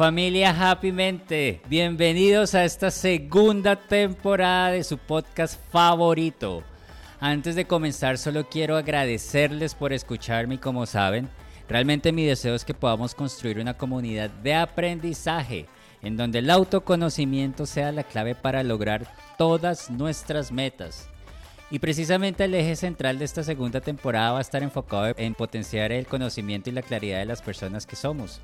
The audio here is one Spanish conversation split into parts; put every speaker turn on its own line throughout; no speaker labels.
Familia Happy Mente, bienvenidos a esta segunda temporada de su podcast favorito. Antes de comenzar solo quiero agradecerles por escucharme como saben, realmente mi deseo es que podamos construir una comunidad de aprendizaje en donde el autoconocimiento sea la clave para lograr todas nuestras metas. Y precisamente el eje central de esta segunda temporada va a estar enfocado en potenciar el conocimiento y la claridad de las personas que somos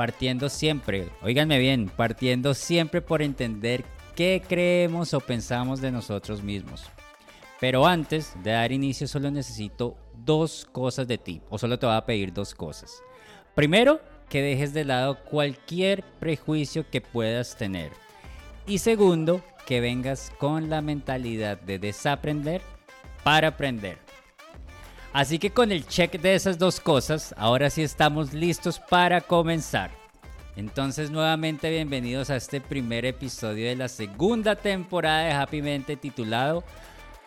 partiendo siempre, oíganme bien, partiendo siempre por entender qué creemos o pensamos de nosotros mismos. Pero antes de dar inicio solo necesito dos cosas de ti, o solo te voy a pedir dos cosas. Primero, que dejes de lado cualquier prejuicio que puedas tener. Y segundo, que vengas con la mentalidad de desaprender para aprender. Así que con el check de esas dos cosas, ahora sí estamos listos para comenzar. Entonces nuevamente bienvenidos a este primer episodio de la segunda temporada de Happy Mente titulado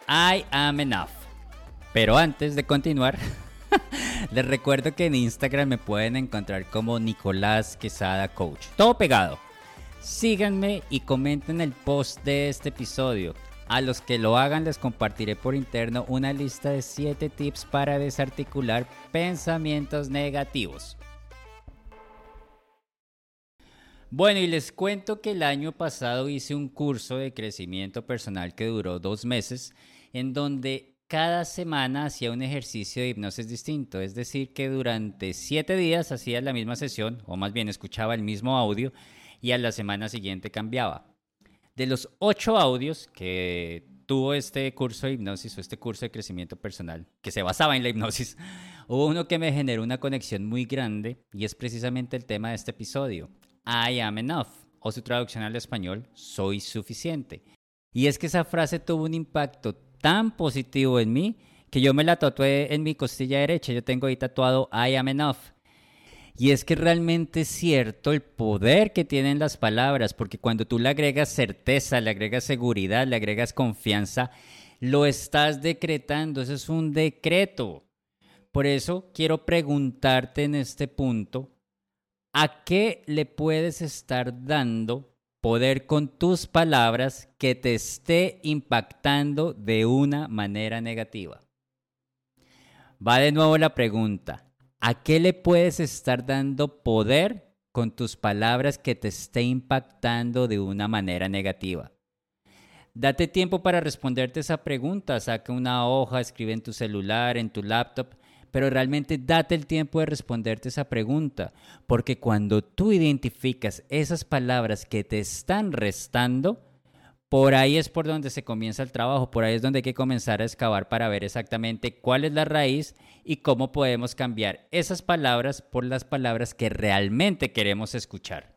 I Am Enough. Pero antes de continuar, les recuerdo que en Instagram me pueden encontrar como Nicolás Quesada Coach. Todo pegado. Síganme y comenten el post de este episodio. A los que lo hagan les compartiré por interno una lista de 7 tips para desarticular pensamientos negativos. Bueno, y les cuento que el año pasado hice un curso de crecimiento personal que duró dos meses, en donde cada semana hacía un ejercicio de hipnosis distinto, es decir, que durante siete días hacía la misma sesión, o más bien escuchaba el mismo audio, y a la semana siguiente cambiaba. De los ocho audios que tuvo este curso de hipnosis o este curso de crecimiento personal, que se basaba en la hipnosis, hubo uno que me generó una conexión muy grande y es precisamente el tema de este episodio. I am enough, o su traducción al español, soy suficiente. Y es que esa frase tuvo un impacto tan positivo en mí que yo me la tatué en mi costilla derecha. Yo tengo ahí tatuado I am enough. Y es que realmente es cierto el poder que tienen las palabras, porque cuando tú le agregas certeza, le agregas seguridad, le agregas confianza, lo estás decretando, eso es un decreto. Por eso quiero preguntarte en este punto, ¿a qué le puedes estar dando poder con tus palabras que te esté impactando de una manera negativa? Va de nuevo la pregunta. ¿A qué le puedes estar dando poder con tus palabras que te esté impactando de una manera negativa? Date tiempo para responderte esa pregunta. Saca una hoja, escribe en tu celular, en tu laptop, pero realmente date el tiempo de responderte esa pregunta, porque cuando tú identificas esas palabras que te están restando, por ahí es por donde se comienza el trabajo, por ahí es donde hay que comenzar a excavar para ver exactamente cuál es la raíz y cómo podemos cambiar esas palabras por las palabras que realmente queremos escuchar.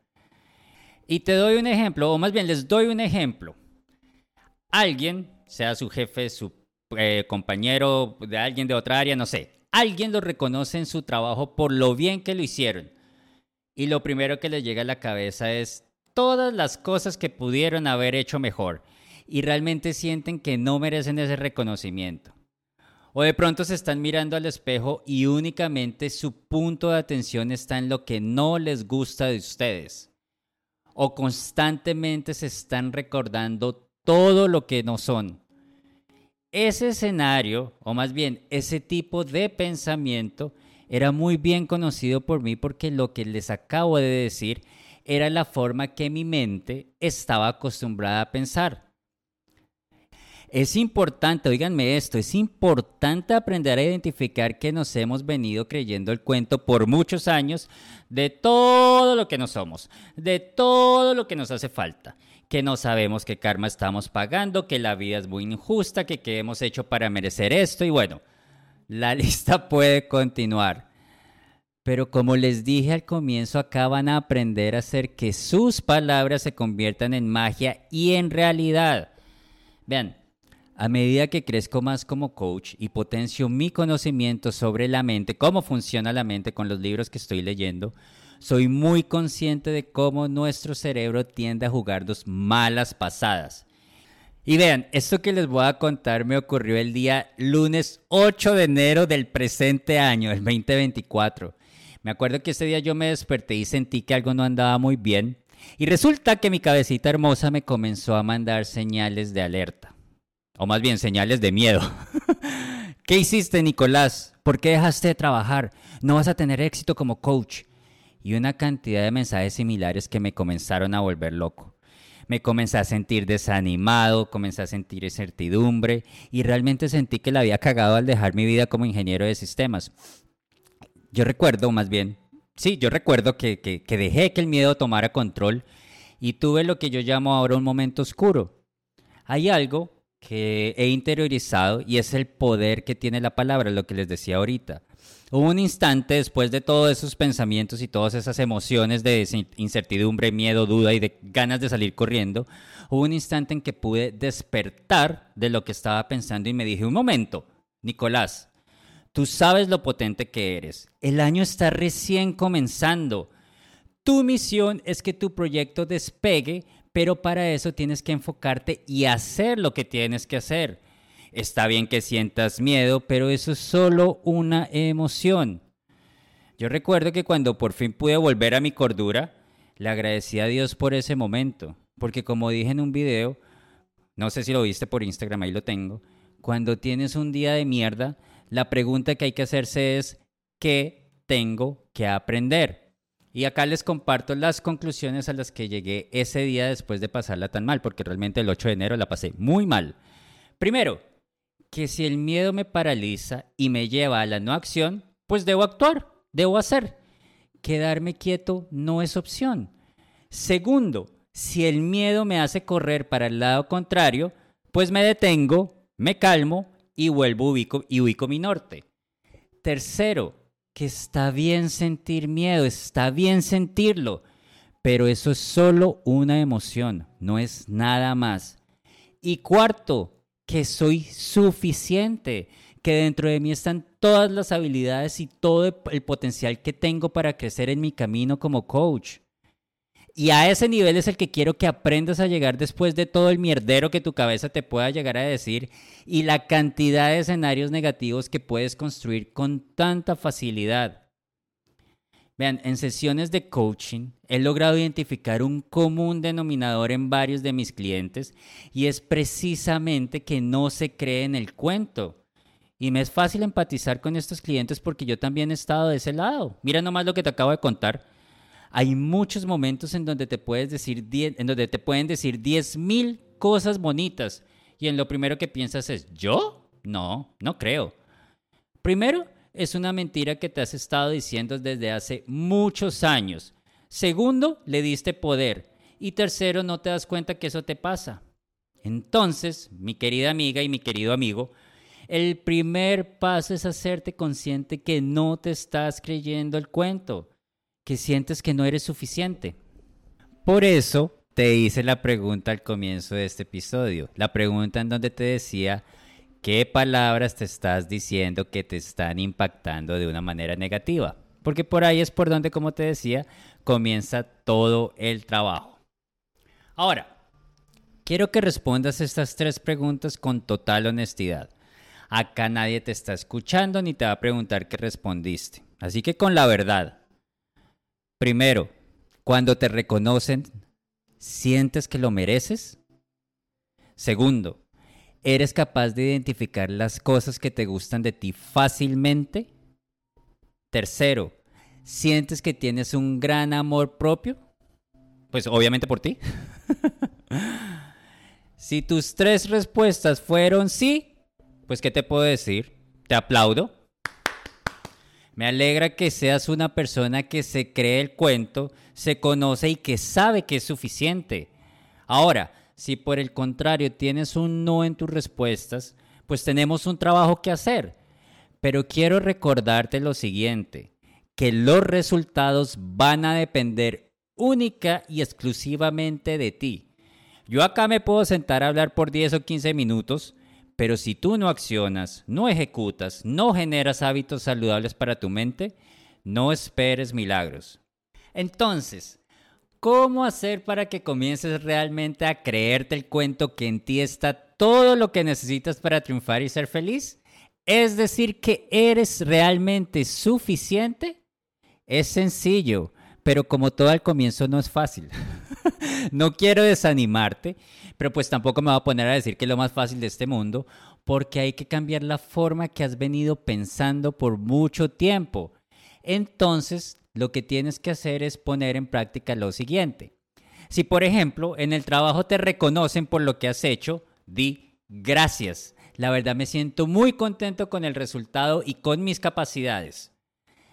Y te doy un ejemplo, o más bien les doy un ejemplo. Alguien, sea su jefe, su eh, compañero de alguien de otra área, no sé, alguien lo reconoce en su trabajo por lo bien que lo hicieron. Y lo primero que le llega a la cabeza es, todas las cosas que pudieron haber hecho mejor y realmente sienten que no merecen ese reconocimiento. O de pronto se están mirando al espejo y únicamente su punto de atención está en lo que no les gusta de ustedes. O constantemente se están recordando todo lo que no son. Ese escenario, o más bien ese tipo de pensamiento, era muy bien conocido por mí porque lo que les acabo de decir era la forma que mi mente estaba acostumbrada a pensar. Es importante, oíganme esto, es importante aprender a identificar que nos hemos venido creyendo el cuento por muchos años de todo lo que no somos, de todo lo que nos hace falta, que no sabemos qué karma estamos pagando, que la vida es muy injusta, que qué hemos hecho para merecer esto y bueno, la lista puede continuar. Pero como les dije al comienzo, acá van a aprender a hacer que sus palabras se conviertan en magia y en realidad. Vean, a medida que crezco más como coach y potencio mi conocimiento sobre la mente, cómo funciona la mente con los libros que estoy leyendo, soy muy consciente de cómo nuestro cerebro tiende a jugarnos malas pasadas. Y vean, esto que les voy a contar me ocurrió el día lunes 8 de enero del presente año, el 2024. Me acuerdo que ese día yo me desperté y sentí que algo no andaba muy bien. Y resulta que mi cabecita hermosa me comenzó a mandar señales de alerta. O más bien señales de miedo. ¿Qué hiciste, Nicolás? ¿Por qué dejaste de trabajar? No vas a tener éxito como coach. Y una cantidad de mensajes similares que me comenzaron a volver loco me comencé a sentir desanimado, comencé a sentir incertidumbre y realmente sentí que la había cagado al dejar mi vida como ingeniero de sistemas. Yo recuerdo, más bien, sí, yo recuerdo que, que dejé que el miedo tomara control y tuve lo que yo llamo ahora un momento oscuro. Hay algo que he interiorizado y es el poder que tiene la palabra, lo que les decía ahorita. Hubo un instante después de todos esos pensamientos y todas esas emociones de incertidumbre, miedo, duda y de ganas de salir corriendo, hubo un instante en que pude despertar de lo que estaba pensando y me dije, un momento, Nicolás, tú sabes lo potente que eres. El año está recién comenzando. Tu misión es que tu proyecto despegue, pero para eso tienes que enfocarte y hacer lo que tienes que hacer. Está bien que sientas miedo, pero eso es solo una emoción. Yo recuerdo que cuando por fin pude volver a mi cordura, le agradecí a Dios por ese momento, porque como dije en un video, no sé si lo viste por Instagram, ahí lo tengo, cuando tienes un día de mierda, la pregunta que hay que hacerse es, ¿qué tengo que aprender? Y acá les comparto las conclusiones a las que llegué ese día después de pasarla tan mal, porque realmente el 8 de enero la pasé muy mal. Primero, que si el miedo me paraliza y me lleva a la no acción, pues debo actuar, debo hacer. Quedarme quieto no es opción. Segundo, si el miedo me hace correr para el lado contrario, pues me detengo, me calmo y vuelvo y ubico mi norte. Tercero, que está bien sentir miedo, está bien sentirlo, pero eso es solo una emoción, no es nada más. Y cuarto, que soy suficiente, que dentro de mí están todas las habilidades y todo el potencial que tengo para crecer en mi camino como coach. Y a ese nivel es el que quiero que aprendas a llegar después de todo el mierdero que tu cabeza te pueda llegar a decir y la cantidad de escenarios negativos que puedes construir con tanta facilidad. Vean, en sesiones de coaching he logrado identificar un común denominador en varios de mis clientes y es precisamente que no se cree en el cuento. Y me es fácil empatizar con estos clientes porque yo también he estado de ese lado. Mira nomás lo que te acabo de contar. Hay muchos momentos en donde te, puedes decir en donde te pueden decir 10 mil cosas bonitas y en lo primero que piensas es, ¿yo? No, no creo. Primero, es una mentira que te has estado diciendo desde hace muchos años. Segundo, le diste poder. Y tercero, no te das cuenta que eso te pasa. Entonces, mi querida amiga y mi querido amigo, el primer paso es hacerte consciente que no te estás creyendo el cuento, que sientes que no eres suficiente. Por eso te hice la pregunta al comienzo de este episodio, la pregunta en donde te decía ¿Qué palabras te estás diciendo que te están impactando de una manera negativa? Porque por ahí es por donde, como te decía, comienza todo el trabajo. Ahora, quiero que respondas estas tres preguntas con total honestidad. Acá nadie te está escuchando ni te va a preguntar qué respondiste. Así que con la verdad. Primero, cuando te reconocen, ¿sientes que lo mereces? Segundo, ¿Eres capaz de identificar las cosas que te gustan de ti fácilmente? Tercero, ¿sientes que tienes un gran amor propio? Pues obviamente por ti. si tus tres respuestas fueron sí, pues ¿qué te puedo decir? Te aplaudo. Me alegra que seas una persona que se cree el cuento, se conoce y que sabe que es suficiente. Ahora, si por el contrario tienes un no en tus respuestas, pues tenemos un trabajo que hacer. Pero quiero recordarte lo siguiente, que los resultados van a depender única y exclusivamente de ti. Yo acá me puedo sentar a hablar por 10 o 15 minutos, pero si tú no accionas, no ejecutas, no generas hábitos saludables para tu mente, no esperes milagros. Entonces, ¿Cómo hacer para que comiences realmente a creerte el cuento que en ti está todo lo que necesitas para triunfar y ser feliz? Es decir, que eres realmente suficiente. Es sencillo, pero como todo al comienzo no es fácil. no quiero desanimarte, pero pues tampoco me voy a poner a decir que es lo más fácil de este mundo, porque hay que cambiar la forma que has venido pensando por mucho tiempo. Entonces, lo que tienes que hacer es poner en práctica lo siguiente. Si, por ejemplo, en el trabajo te reconocen por lo que has hecho, di gracias. La verdad me siento muy contento con el resultado y con mis capacidades.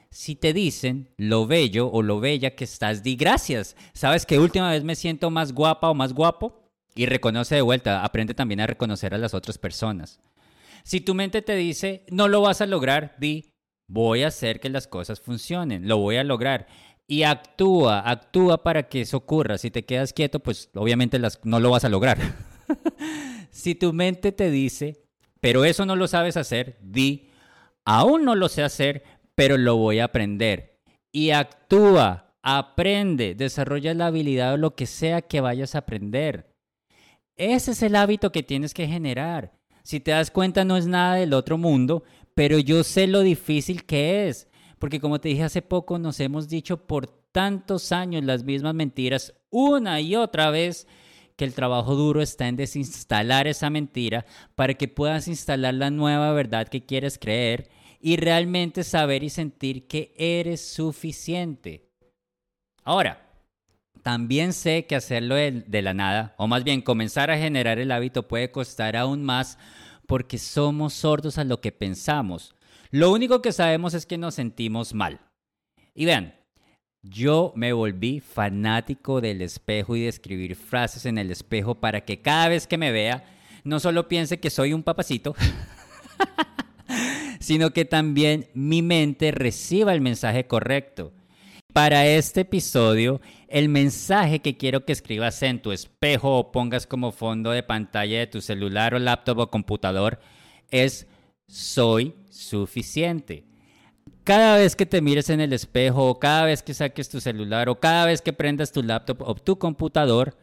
Si te dicen lo bello o lo bella que estás, di gracias. ¿Sabes que última vez me siento más guapa o más guapo? Y reconoce de vuelta, aprende también a reconocer a las otras personas. Si tu mente te dice no lo vas a lograr, di voy a hacer que las cosas funcionen, lo voy a lograr. Y actúa, actúa para que eso ocurra. Si te quedas quieto, pues obviamente no lo vas a lograr. si tu mente te dice, pero eso no lo sabes hacer, di, aún no lo sé hacer, pero lo voy a aprender. Y actúa, aprende, desarrolla la habilidad o lo que sea que vayas a aprender. Ese es el hábito que tienes que generar. Si te das cuenta, no es nada del otro mundo, pero yo sé lo difícil que es, porque como te dije hace poco, nos hemos dicho por tantos años las mismas mentiras una y otra vez que el trabajo duro está en desinstalar esa mentira para que puedas instalar la nueva verdad que quieres creer y realmente saber y sentir que eres suficiente. Ahora, también sé que hacerlo de, la nada, o más bien comenzar a generar el hábito puede costar aún más porque somos sordos a lo que pensamos. Lo único que sabemos es que nos sentimos mal. Y vean, yo me volví fanático del espejo y de escribir frases en el espejo para que cada vez que me vea, no solo piense que soy un papacito, sino que también mi mente reciba el mensaje correcto. Para este episodio, el mensaje que quiero que escribas en tu espejo o pongas como fondo de pantalla de tu celular o laptop o computador es soy suficiente. Cada vez que te mires en el espejo o cada vez que saques tu celular o cada vez que prendas tu laptop o tu computador,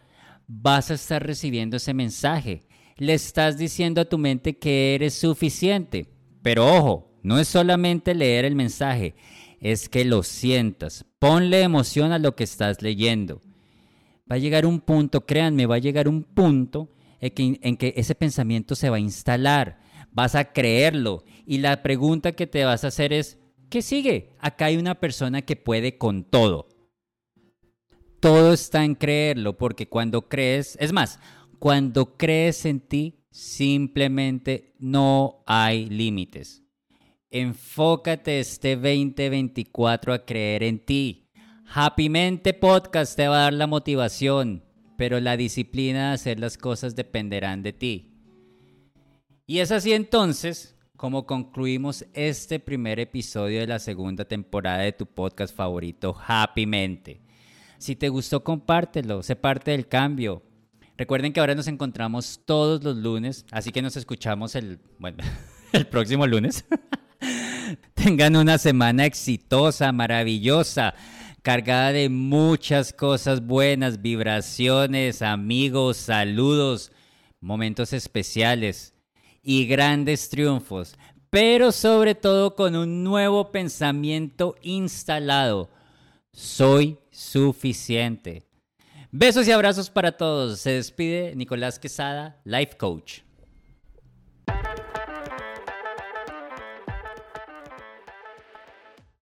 vas a estar recibiendo ese mensaje. Le estás diciendo a tu mente que eres suficiente. Pero ojo, no es solamente leer el mensaje, es que lo sientas. Ponle emoción a lo que estás leyendo. Va a llegar un punto, créanme, va a llegar un punto en que, ese pensamiento se va a instalar. Vas a creerlo. Y la pregunta que te vas a hacer es, ¿qué sigue? Acá hay una persona que puede con todo. Todo está en creerlo, porque cuando crees, es más, cuando crees en ti, simplemente no hay límites. Enfócate este 2024 a creer en ti. Happy Mente Podcast te va a dar la motivación, pero la disciplina de hacer las cosas dependerán de ti. Y es así entonces como concluimos este primer episodio de la segunda temporada de tu podcast favorito, Happy Mente. Si te gustó, compártelo, sé parte del cambio. Recuerden que ahora nos encontramos todos los lunes, así que nos escuchamos el, bueno, el próximo lunes. Tengan una semana exitosa, maravillosa, cargada de muchas cosas buenas, vibraciones, amigos, saludos, momentos especiales y grandes triunfos, pero sobre todo con un nuevo pensamiento instalado. Soy suficiente. Besos y abrazos para todos. Se despide Nicolás Quesada, Life Coach.